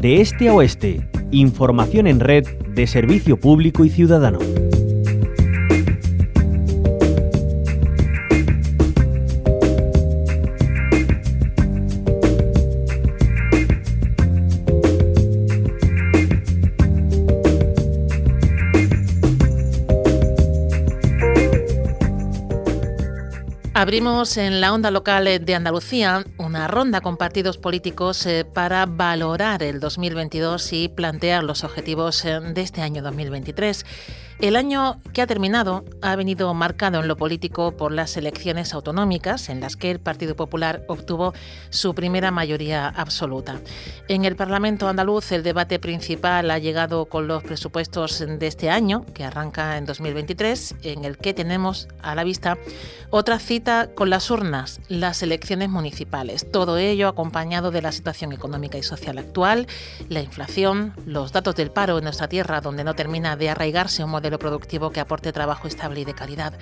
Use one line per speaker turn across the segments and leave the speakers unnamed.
De este a oeste, información en red de servicio público y ciudadano.
Abrimos en la onda local de Andalucía una ronda con partidos políticos eh, para valorar el 2022 y plantear los objetivos eh, de este año 2023. El año que ha terminado ha venido marcado en lo político por las elecciones autonómicas en las que el Partido Popular obtuvo su primera mayoría absoluta. En el Parlamento andaluz el debate principal ha llegado con los presupuestos de este año, que arranca en 2023, en el que tenemos a la vista otra cita con las urnas, las elecciones municipales. Todo ello acompañado de la situación económica y social actual, la inflación, los datos del paro en nuestra tierra donde no termina de arraigarse un modelo productivo que aporte trabajo estable y de calidad.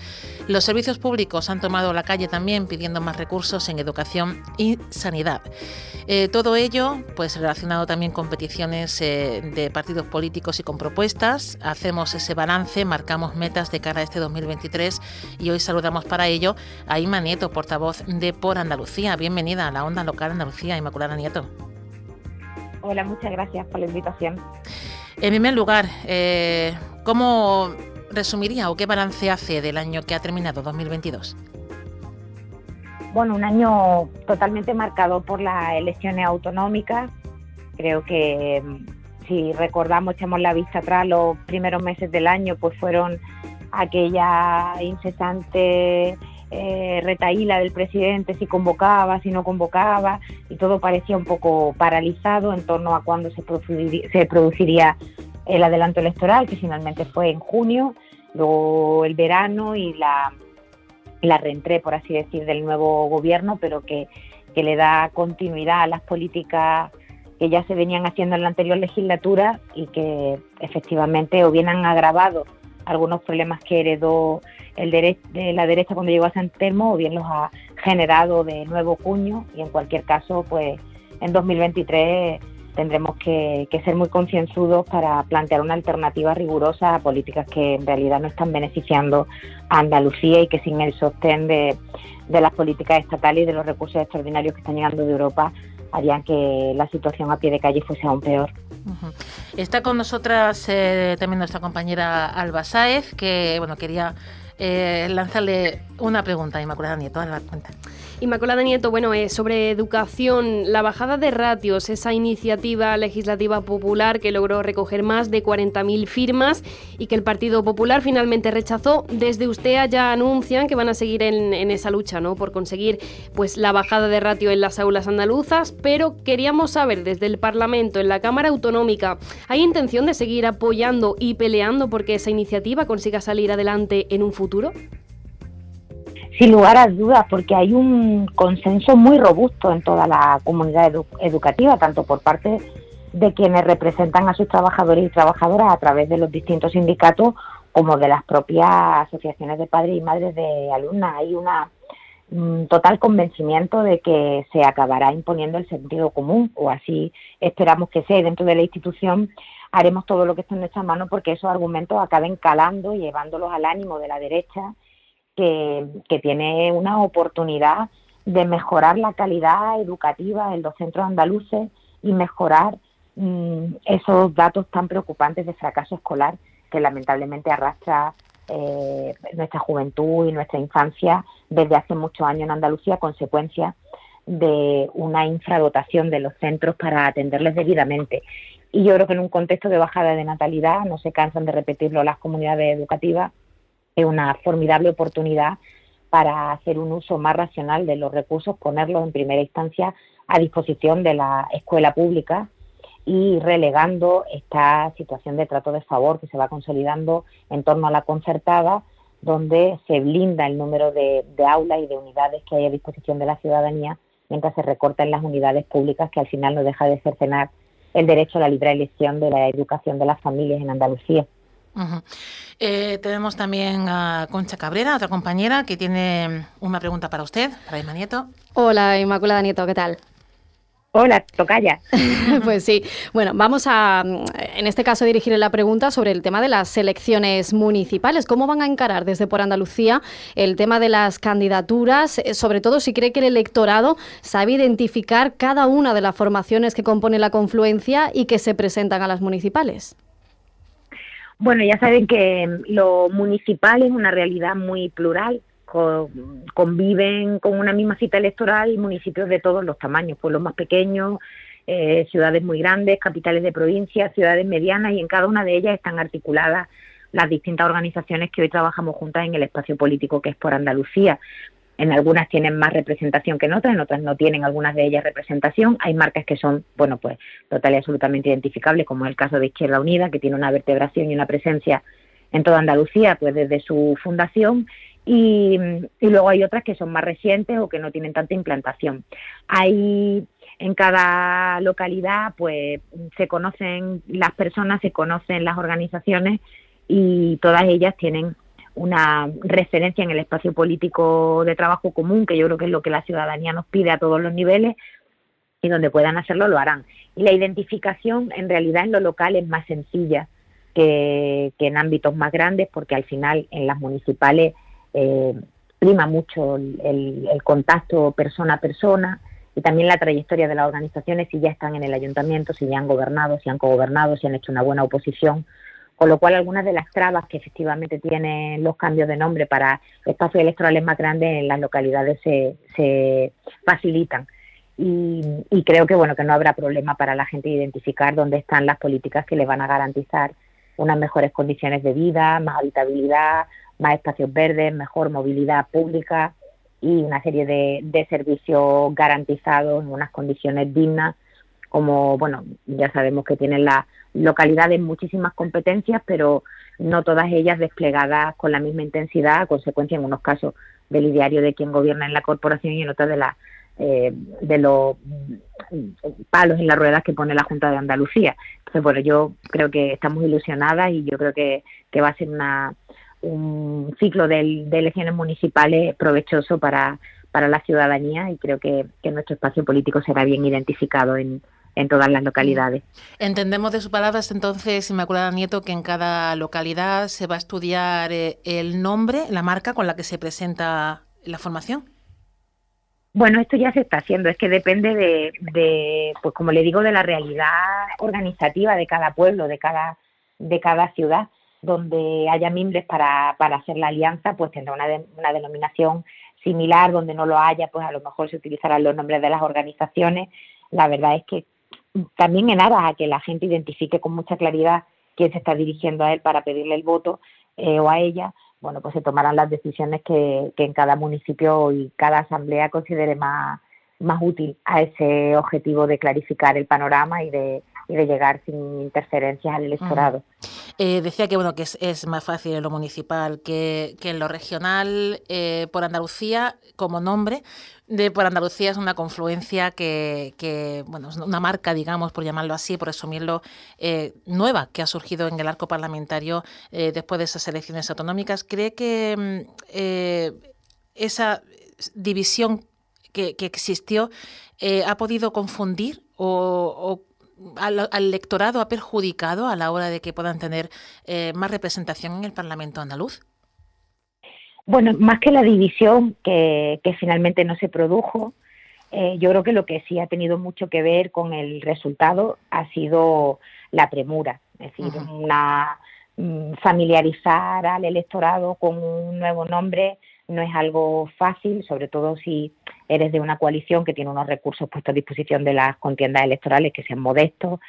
Los servicios públicos han tomado la calle también pidiendo más recursos en educación y sanidad. Eh, todo ello, pues relacionado también con peticiones eh, de partidos políticos y con propuestas. Hacemos ese balance, marcamos metas de cara a este 2023 y hoy saludamos para ello a Ima Nieto, portavoz de Por Andalucía. Bienvenida a la Onda Local Andalucía, Inmaculada Nieto.
Hola, muchas gracias por la invitación.
En primer lugar, eh, ¿Cómo resumiría o qué balance hace del año que ha terminado 2022?
Bueno, un año totalmente marcado por las elecciones autonómicas. Creo que mm, si recordamos, echamos la vista atrás, los primeros meses del año pues fueron aquella incesante eh, retaíla del presidente, si convocaba, si no convocaba, y todo parecía un poco paralizado en torno a cuándo se produciría el adelanto electoral, que finalmente fue en junio, luego el verano y la, la reentré, por así decir, del nuevo gobierno, pero que, que le da continuidad a las políticas que ya se venían haciendo en la anterior legislatura y que efectivamente o bien han agravado algunos problemas que heredó el de la derecha cuando llegó a San Telmo o bien los ha generado de nuevo cuño y en cualquier caso pues en 2023 tendremos que, ser muy concienzudos para plantear una alternativa rigurosa a políticas que en realidad no están beneficiando a Andalucía y que sin el sostén de, las políticas estatales y de los recursos extraordinarios que están llegando de Europa harían que la situación a pie de calle fuese aún peor.
Está con nosotras eh, también nuestra compañera Alba Sáez, que bueno quería eh, lanzarle una pregunta a Inmaculada Nieto. A la cuenta.
Inmaculada Nieto, bueno, eh, sobre educación, la bajada de ratios, esa iniciativa legislativa popular que logró recoger más de 40.000 firmas y que el Partido Popular finalmente rechazó. Desde usted ya anuncian que van a seguir en, esa lucha, ¿no? Por conseguir, pues, la bajada de ratio en las aulas andaluzas, pero queríamos saber desde el Parlamento, en la Cámara Autonómica, ¿hay intención de seguir apoyando y peleando porque esa iniciativa consiga salir adelante en un futuro?
Sin lugar a dudas, porque hay un consenso muy robusto en toda la comunidad educativa, tanto por parte de quienes representan a sus trabajadores y trabajadoras a través de los distintos sindicatos, como de las propias asociaciones de padres y madres de alumnas. Hay un total convencimiento de que se acabará imponiendo el sentido común, o así esperamos que sea, dentro de la institución haremos todo lo que esté en nuestra mano porque esos argumentos acaben calando y llevándolos al ánimo de la derecha que, tiene una oportunidad de mejorar la calidad educativa en los centros andaluces y mejorar mm, esos datos tan preocupantes de fracaso escolar que lamentablemente arrastra eh, nuestra juventud y nuestra infancia desde hace muchos años en Andalucía, consecuencia de una infradotación de los centros para atenderles debidamente. Y yo creo que en un contexto de bajada de natalidad, no se cansan de repetirlo las comunidades educativas, es una formidable oportunidad para hacer un uso más racional de los recursos, ponerlos en primera instancia a disposición de la escuela pública y relegando esta situación de trato de favor que se va consolidando en torno a la concertada, donde se blinda el número de, aulas y de unidades que hay a disposición de la ciudadanía, mientras se recortan las unidades públicas que al final no deja de cercenar el derecho a la libre elección de la educación de las familias en Andalucía.
Eh, tenemos también a Concha Cabrera, otra compañera, que tiene una pregunta para usted, para Isma Nieto.
Hola, Inmaculada Nieto, ¿qué tal?
Hola, tocaya.
pues sí. Bueno, vamos a, en este caso, dirigir la pregunta sobre el tema de las elecciones municipales. ¿Cómo van a encarar desde por Andalucía el tema de las candidaturas? Eh, sobre todo si cree que el electorado sabe identificar cada una de las formaciones que compone la confluencia y que se presentan a las municipales.
Bueno, ya saben que lo municipal es una realidad muy plural conviven con una misma cita electoral municipios de todos los tamaños, pueblos más pequeños, eh, ciudades muy grandes, capitales de provincias, ciudades medianas y en cada una de ellas están articuladas las distintas organizaciones que hoy trabajamos juntas en el espacio político que es por Andalucía. En algunas tienen más representación que en otras, en otras no tienen algunas de ellas representación. Hay marcas que son, bueno, pues total y absolutamente identificables, como el caso de Izquierda Unida, que tiene una vertebración y una presencia en toda Andalucía, pues desde su fundación, y, luego hay otras que son más recientes o que no tienen tanta implantación. Hay en cada localidad pues se conocen las personas, se conocen las organizaciones y todas ellas tienen una referencia en el espacio político de trabajo común, que yo creo que es lo que la ciudadanía nos pide a todos los niveles, y donde puedan hacerlo lo harán. Y la identificación en realidad en lo local es más sencilla que, en ámbitos más grandes, porque al final en las municipales eh, prima mucho el, contacto persona a persona y también la trayectoria de las organizaciones si ya están en el ayuntamiento, si ya han gobernado, si han cogobernado, si han hecho una buena oposición. Con lo cual, algunas de las trabas que efectivamente tienen los cambios de nombre para espacios electorales más grandes en las localidades se, facilitan. Y, y, creo que bueno que no habrá problema para la gente identificar dónde están las políticas que le van a garantizar unas mejores condiciones de vida, más habitabilidad, más espacios verdes, mejor movilidad pública y una serie de, servicios garantizados en unas condiciones dignas, como, bueno, ya sabemos que tienen las localidades muchísimas competencias, pero no todas ellas desplegadas con la misma intensidad, a consecuencia en unos casos del ideario de quien gobierna en la corporación y en otros de la eh, de los palos en las ruedas que pone la Junta de Andalucía. Entonces, bueno, yo creo que estamos ilusionadas y yo creo que, que va a ser una, un ciclo de, elecciones municipales provechoso para, para la ciudadanía y creo que, nuestro espacio político será bien identificado en, en todas las localidades.
Entendemos de sus palabras entonces, Inmaculada Nieto, que en cada localidad se va a estudiar eh, el nombre, la marca con la que se presenta la formación.
Bueno, esto ya se está haciendo, es que depende de, de, pues como le digo, de la realidad organizativa de cada pueblo, de cada, de cada ciudad donde haya mimbres para, para hacer la alianza, pues tendrá una, una denominación similar, donde no lo haya, pues a lo mejor se utilizarán los nombres de las organizaciones. La verdad es que también en aras a que la gente identifique con mucha claridad quién se está dirigiendo a él para pedirle el voto eh, o a ella, bueno, pues se tomarán las decisiones que, que en cada municipio y cada asamblea considere más, más útil a ese objetivo de clarificar el panorama y de, y de llegar sin interferencias al electorado.
Eh, decía que bueno que es, más fácil en lo municipal que, en lo regional. Eh, por Andalucía, como nombre, de por Andalucía es una confluencia que, bueno, es una marca, digamos, por llamarlo así, por resumirlo, eh, nueva que ha surgido en el arco parlamentario después de esas elecciones autonómicas. ¿Cree que mm, esa división que, existió ha podido confundir o, al, electorado ha perjudicado a la hora de que puedan tener eh, más representación en el Parlamento andaluz?
Bueno, más que la división que, finalmente no se produjo, eh, yo creo que lo que sí ha tenido mucho que ver con el resultado ha sido la premura, es decir, una, mm, familiarizar al electorado con un nuevo nombre no es algo fácil, sobre todo si eres de una coalición que tiene unos recursos puestos a disposición de las contiendas electorales que sean modestos.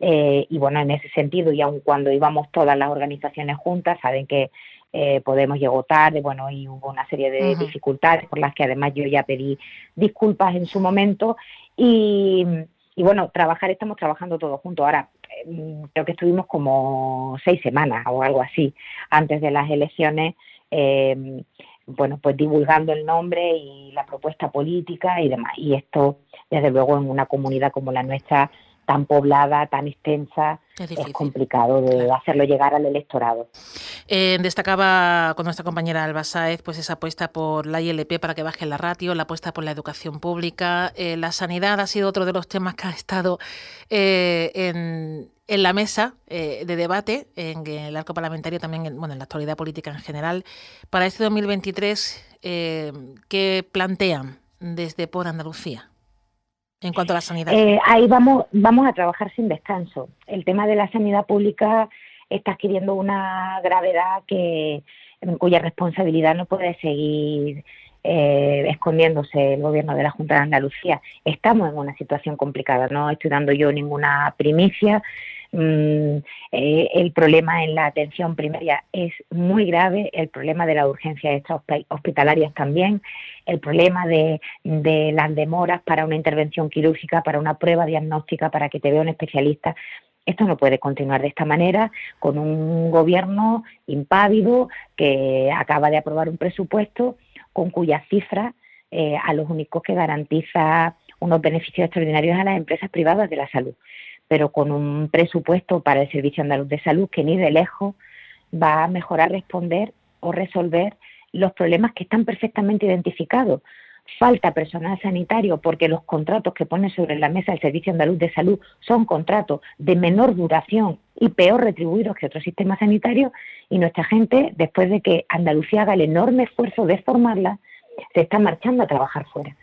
Eh, y bueno, en ese sentido, y aun cuando íbamos todas las organizaciones juntas, saben que eh, Podemos llegó tarde, bueno, y hubo una serie de dificultades por las que además yo ya pedí disculpas en su momento. Y, y bueno, trabajar, estamos trabajando todos juntos. Ahora, eh, creo que estuvimos como seis semanas o algo así antes de las elecciones. Eh, bueno, pues divulgando el nombre y la propuesta política y demás. Y esto, desde luego, en una comunidad como la nuestra, tan poblada, tan extensa, es, complicado de hacerlo llegar al electorado.
Eh, destacaba con nuestra compañera Alba Saez pues esa apuesta por la ILP para que baje la ratio, la apuesta por la educación pública. Eh, la sanidad ha sido otro de los temas que ha estado eh, en, en, la mesa de debate, en el arco parlamentario también, en, bueno, en la actualidad política en general. Para este 2023, ¿qué plantean desde Por Andalucía? en cuanto a la sanidad?
Eh, ahí vamos, vamos a trabajar sin descanso. El tema de la sanidad pública está adquiriendo una gravedad que cuya responsabilidad no puede seguir eh, escondiéndose el gobierno de la Junta de Andalucía. Estamos en una situación complicada, no estoy dando yo ninguna primicia. Mm, eh, el problema en la atención primaria es muy grave, el problema de la urgencia hospitalarias también, el problema de, las demoras para una intervención quirúrgica, para una prueba diagnóstica, para que te vea un especialista. Esto no puede continuar de esta manera con un gobierno impávido que acaba de aprobar un presupuesto con cuyas cifras eh, a los únicos que garantiza unos beneficios extraordinarios a las empresas privadas de la salud pero con un presupuesto para el Servicio Andaluz de Salud que ni de lejos va a mejorar responder o resolver los problemas que están perfectamente identificados. Falta personal sanitario porque los contratos que pone sobre la mesa el Servicio Andaluz de Salud son contratos de menor duración y peor retribuidos que otros sistemas sanitarios y nuestra gente, después de que Andalucía haga el enorme esfuerzo de formarla, se está marchando a trabajar fuera.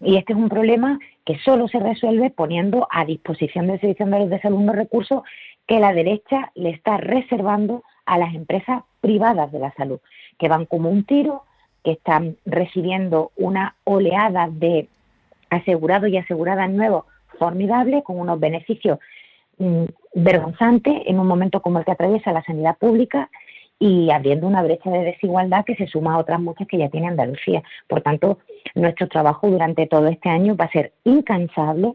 Y este es un problema que solo se resuelve poniendo a disposición del Servicio Andaluz de Salud unos recursos que la derecha le está reservando a las empresas privadas de la salud, que van como un tiro, que están recibiendo una oleada de asegurados y aseguradas nuevos formidables, con unos beneficios mm, vergonzantes en un momento como el que atraviesa la sanidad pública y abriendo una brecha de desigualdad que se suma a otras muchas que ya tiene Andalucía. Por tanto, nuestro trabajo durante todo este año va a ser incansable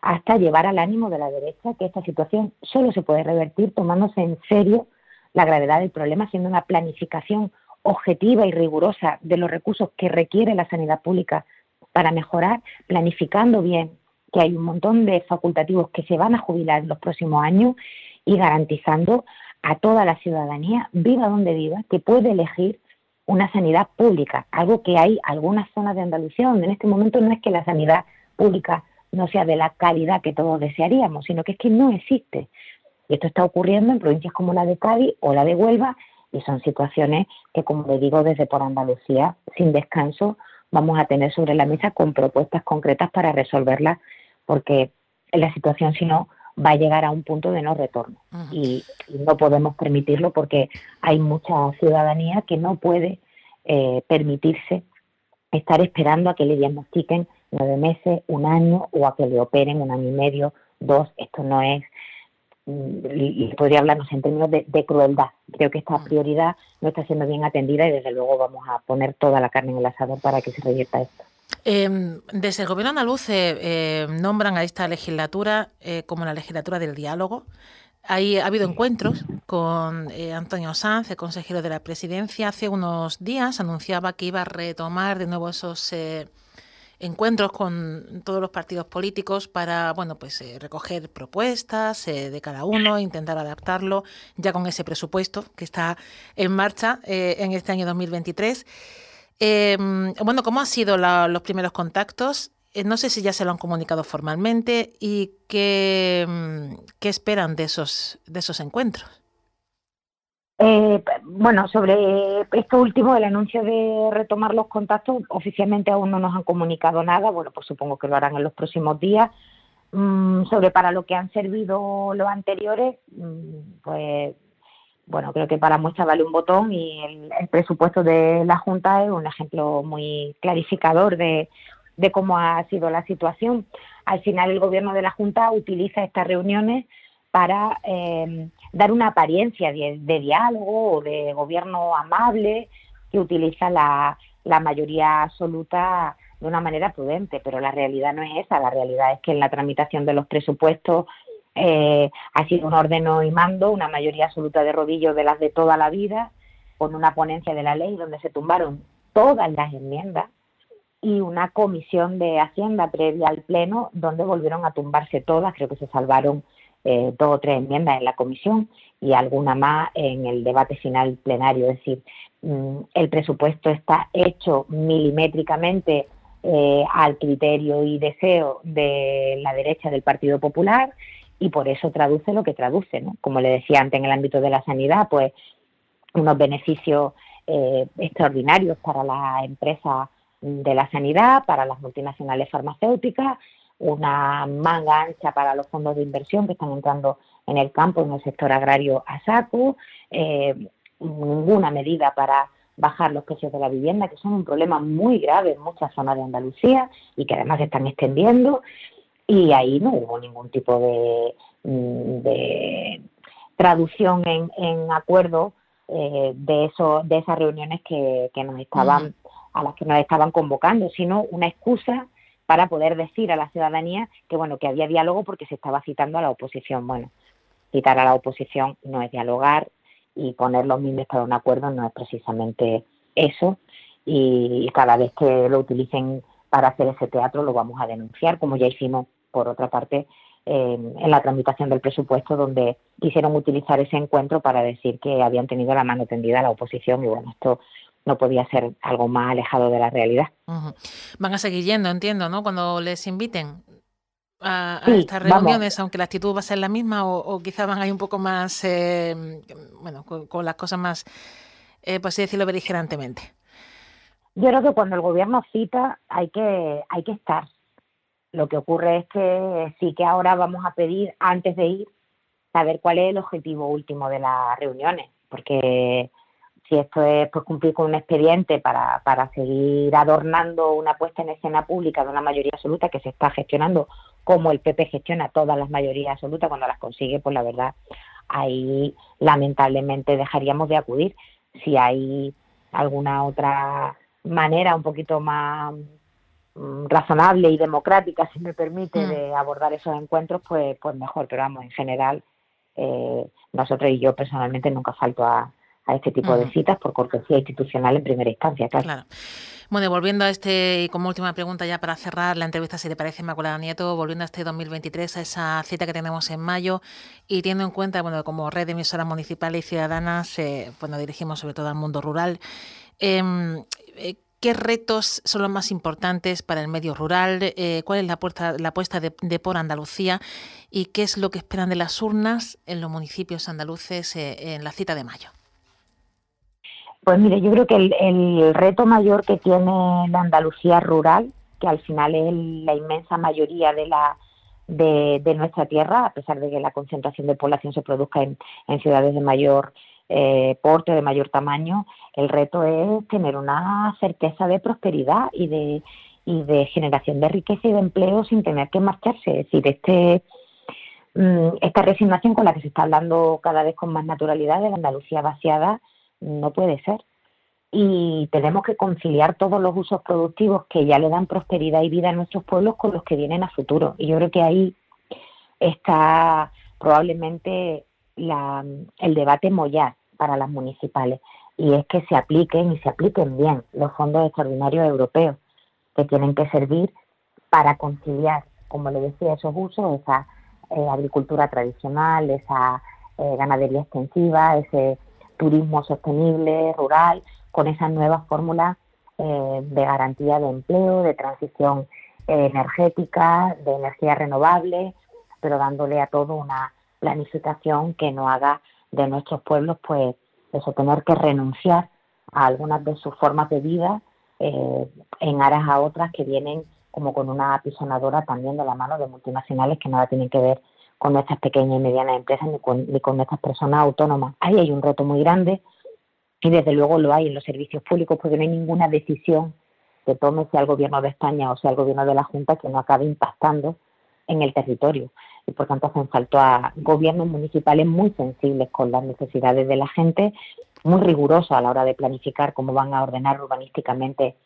hasta llevar al ánimo de la derecha que esta situación solo se puede revertir tomándose en serio la gravedad del problema, haciendo una planificación objetiva y rigurosa de los recursos que requiere la sanidad pública para mejorar, planificando bien que hay un montón de facultativos que se van a jubilar en los próximos años y garantizando a toda la ciudadanía, viva donde viva, que puede elegir una sanidad pública, algo que hay algunas zonas de Andalucía donde en este momento no es que la sanidad pública no sea de la calidad que todos desearíamos, sino que es que no existe. Y esto está ocurriendo en provincias como la de Cádiz o la de Huelva y son situaciones que, como le digo, desde por Andalucía, sin descanso, vamos a tener sobre la mesa con propuestas concretas para resolverlas, porque la situación, si no, va a llegar a un punto de no retorno. y, no podemos permitirlo porque hay mucha ciudadanía que no puede eh, permitirse estar esperando a que le diagnostiquen nueve meses, un año o a que le operen un año y medio, dos. Esto no es, mm, y podría hablarnos en términos de, crueldad. Creo que esta prioridad no está siendo bien atendida y desde luego vamos a poner toda la carne en el asador para que se revierta esto.
Em, desde el Gobierno andaluz eh, nombran a esta legislatura eh, como la legislatura del diálogo. Ahí ha habido encuentros con eh, Antonio Sanz, el consejero de la presidencia. Hace unos días anunciaba que iba a retomar de nuevo esos encuentros con todos los partidos políticos para bueno pues recoger propuestas de cada uno, intentar adaptarlo ya con ese presupuesto que está en marcha en este año 2023. Em, bueno, ¿cómo han sido los primeros contactos? Eh, no sé si ya se lo han comunicado formalmente y qué, mm, qué esperan de esos, de esos encuentros.
Eh, bueno, sobre esto último, el anuncio de retomar los contactos, oficialmente aún no nos han comunicado nada, bueno, pues supongo que lo harán en los próximos días. Mm, sobre para lo que han servido los anteriores, mm, pues bueno, creo que para muestra vale un botón y el, presupuesto de la Junta es un ejemplo muy clarificador de, cómo ha sido la situación. Al final el gobierno de la Junta utiliza estas reuniones para em, dar una apariencia de, diálogo o de gobierno amable que utiliza la, la mayoría absoluta de una manera prudente, pero la realidad no es esa. La realidad es que en la tramitación de los presupuestos eh, ha sido un ordeno y mando, una mayoría absoluta de rodillos de las de toda la vida, con una ponencia de la ley donde se tumbaron todas las enmiendas y una comisión de Hacienda previa al Pleno donde volvieron a tumbarse todas, creo que se salvaron eh, dos o tres enmiendas en la comisión y alguna más en el debate final plenario. Es decir, mm, el presupuesto está hecho milimétricamente eh, al criterio y deseo de la derecha del Partido Popular y por eso traduce lo que traduce. ¿no? Como le decía antes en el ámbito de la sanidad, pues unos beneficios eh, extraordinarios para las empresas de la sanidad, para las multinacionales farmacéuticas, una manga ancha para los fondos de inversión que están entrando en el campo, en el sector agrario a saco, eh, ninguna medida para bajar los precios de la vivienda, que son un problema muy grave en muchas zonas de Andalucía y que además se están extendiendo. Y ahí no hubo ningún tipo de, mm, traducción en, acuerdo eh, de eso, de esas reuniones que, nos estaban, a las que nos estaban convocando, sino una excusa para poder decir a la ciudadanía que bueno que había diálogo porque se estaba citando a la oposición. Bueno, citar a la oposición no es dialogar, y poner los miles para un acuerdo no es precisamente eso y cada vez que lo utilicen para hacer ese teatro lo vamos a denunciar, como ya hicimos por otra parte en la tramitación del presupuesto donde quisieron utilizar ese encuentro para decir que habían tenido la mano tendida a la oposición y bueno, esto no podía ser algo más alejado de la realidad.
Van a seguir yendo, entiendo, ¿no? Cuando les inviten a, estas reuniones, aunque la actitud va a ser la misma o, o quizá van a ir un poco más, eh, bueno, con, las cosas más, eh, por así decirlo, beligerantemente?
Yo creo que cuando el gobierno cita hay que, hay que estar. Lo que ocurre es que sí que ahora vamos a pedir, antes de ir, saber cuál es el objetivo último de las reuniones, porque si esto es pues cumplir con un expediente para, para seguir adornando una puesta en escena pública de una mayoría absoluta que se está gestionando como el PP gestiona todas las mayorías absolutas cuando las consigue, pues la verdad ahí lamentablemente dejaríamos de acudir. Si hay alguna otra manera un poquito más razonable y democrática, si me permite, mm. de abordar esos encuentros, pues, pues mejor. Pero vamos, en general, eh, nosotros y yo personalmente nunca falto a, a este tipo de citas por cortesía institucional en primera instancia, claro.
Bueno, volviendo a este, y como última pregunta ya para cerrar la entrevista, si le parece, Inmaculada Nieto, volviendo a este 2023, a esa cita que tenemos en mayo, y teniendo en cuenta, bueno, como red de emisoras municipales y ciudadanas, eh, bueno, dirigimos sobre todo al mundo rural, em, eh, ¿Qué retos son los más importantes para el medio rural? Eh, ¿Cuál es la, puerta, la apuesta de, Por Andalucía? ¿Y qué es lo que esperan de las urnas en los municipios andaluces en la cita de mayo?
Pues mire, yo creo que el, reto mayor que tiene la Andalucía rural, que al final es la inmensa mayoría de la de, nuestra tierra, a pesar de que la concentración de población se produzca en, ciudades de mayor eh, porte, de mayor tamaño, el reto es tener una certeza de prosperidad y de, y de generación de riqueza y de empleo sin tener que marcharse. Es decir, este mm, esta resignación con la que se está hablando cada vez con más naturalidad de la Andalucía vaciada no puede ser. Y tenemos que conciliar todos los usos productivos que ya le dan prosperidad y vida a nuestros pueblos con los que vienen a futuro. Y yo creo que ahí está probablemente el debate mollar para las municipales. Y es que se apliquen y se apliquen bien los fondos extraordinarios europeos que tienen que servir para conciliar, como le decía, esos usos, esa eh, agricultura tradicional, esa eh, ganadería extensiva, ese turismo sostenible, rural, con esas nuevas fórmulas eh, de garantía de empleo, de transición eh, energética, de energía renovable, pero dándole a todo una planificación que no haga de nuestros pueblos, pues, eso, tener que renunciar a algunas de sus formas de vida eh, en aras a otras que vienen como con una apisonadora también de la mano de multinacionales que nada tienen que ver con nuestras pequeñas y medianas empresas ni con, ni con nuestras personas autónomas. Ahí hay un reto muy grande y desde luego lo hay en los servicios públicos porque no hay ninguna decisión que tome sea el gobierno de España o sea el gobierno de la Junta que no acabe impactando en el territorio. Y por tanto hacen falta gobiernos municipales muy sensibles con las necesidades de la gente, muy rigurosos a la hora de planificar cómo van a ordenar urbanísticamente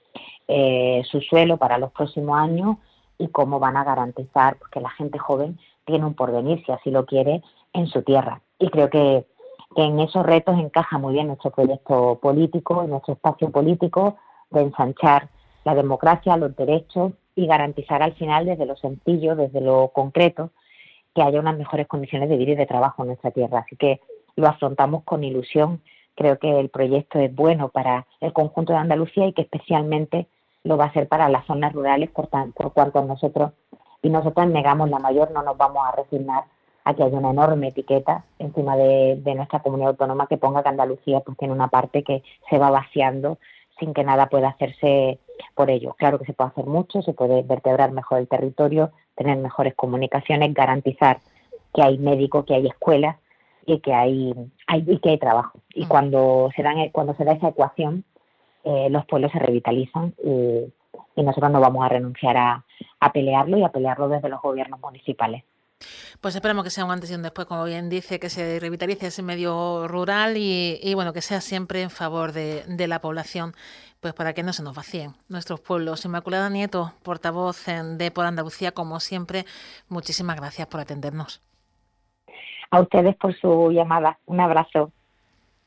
eh, su suelo para los próximos años y cómo van a garantizar que la gente joven tiene un porvenir, si así lo quiere, en su tierra. Y creo que, en esos retos encaja muy bien nuestro proyecto político, nuestro espacio político de ensanchar la democracia, los derechos y garantizar al final desde lo sencillo, desde lo concreto, que haya unas mejores condiciones de vida y de trabajo en nuestra tierra. Así que lo afrontamos con ilusión. Creo que el proyecto es bueno para el conjunto de Andalucía y que especialmente lo va a ser para las zonas rurales, por, por cuanto nosotros y nosotros negamos la mayor, no nos vamos a resignar a que haya una enorme etiqueta encima de, nuestra comunidad autónoma que ponga que Andalucía pues tiene una parte que se va vaciando sin que nada pueda hacerse por ello. Claro que se puede hacer mucho, se puede vertebrar mejor el territorio, tener mejores comunicaciones, garantizar que hay médicos, que hay escuelas y que hay, hay que hay trabajo. Y mm. cuando se dan cuando se da esa ecuación, eh, los pueblos se revitalizan y, nosotros no vamos a renunciar a, a pelearlo y a pelearlo desde los gobiernos municipales.
Pues esperamos que sea un antes y un después, como bien dice, que se revitalice ese medio rural y, bueno, que sea siempre en favor de, la población, pues para que no se nos vacíen nuestros pueblos. Inmaculada Nieto, portavoz de Por Andalucía, como siempre, muchísimas gracias por atendernos.
A ustedes por su llamada. Un abrazo.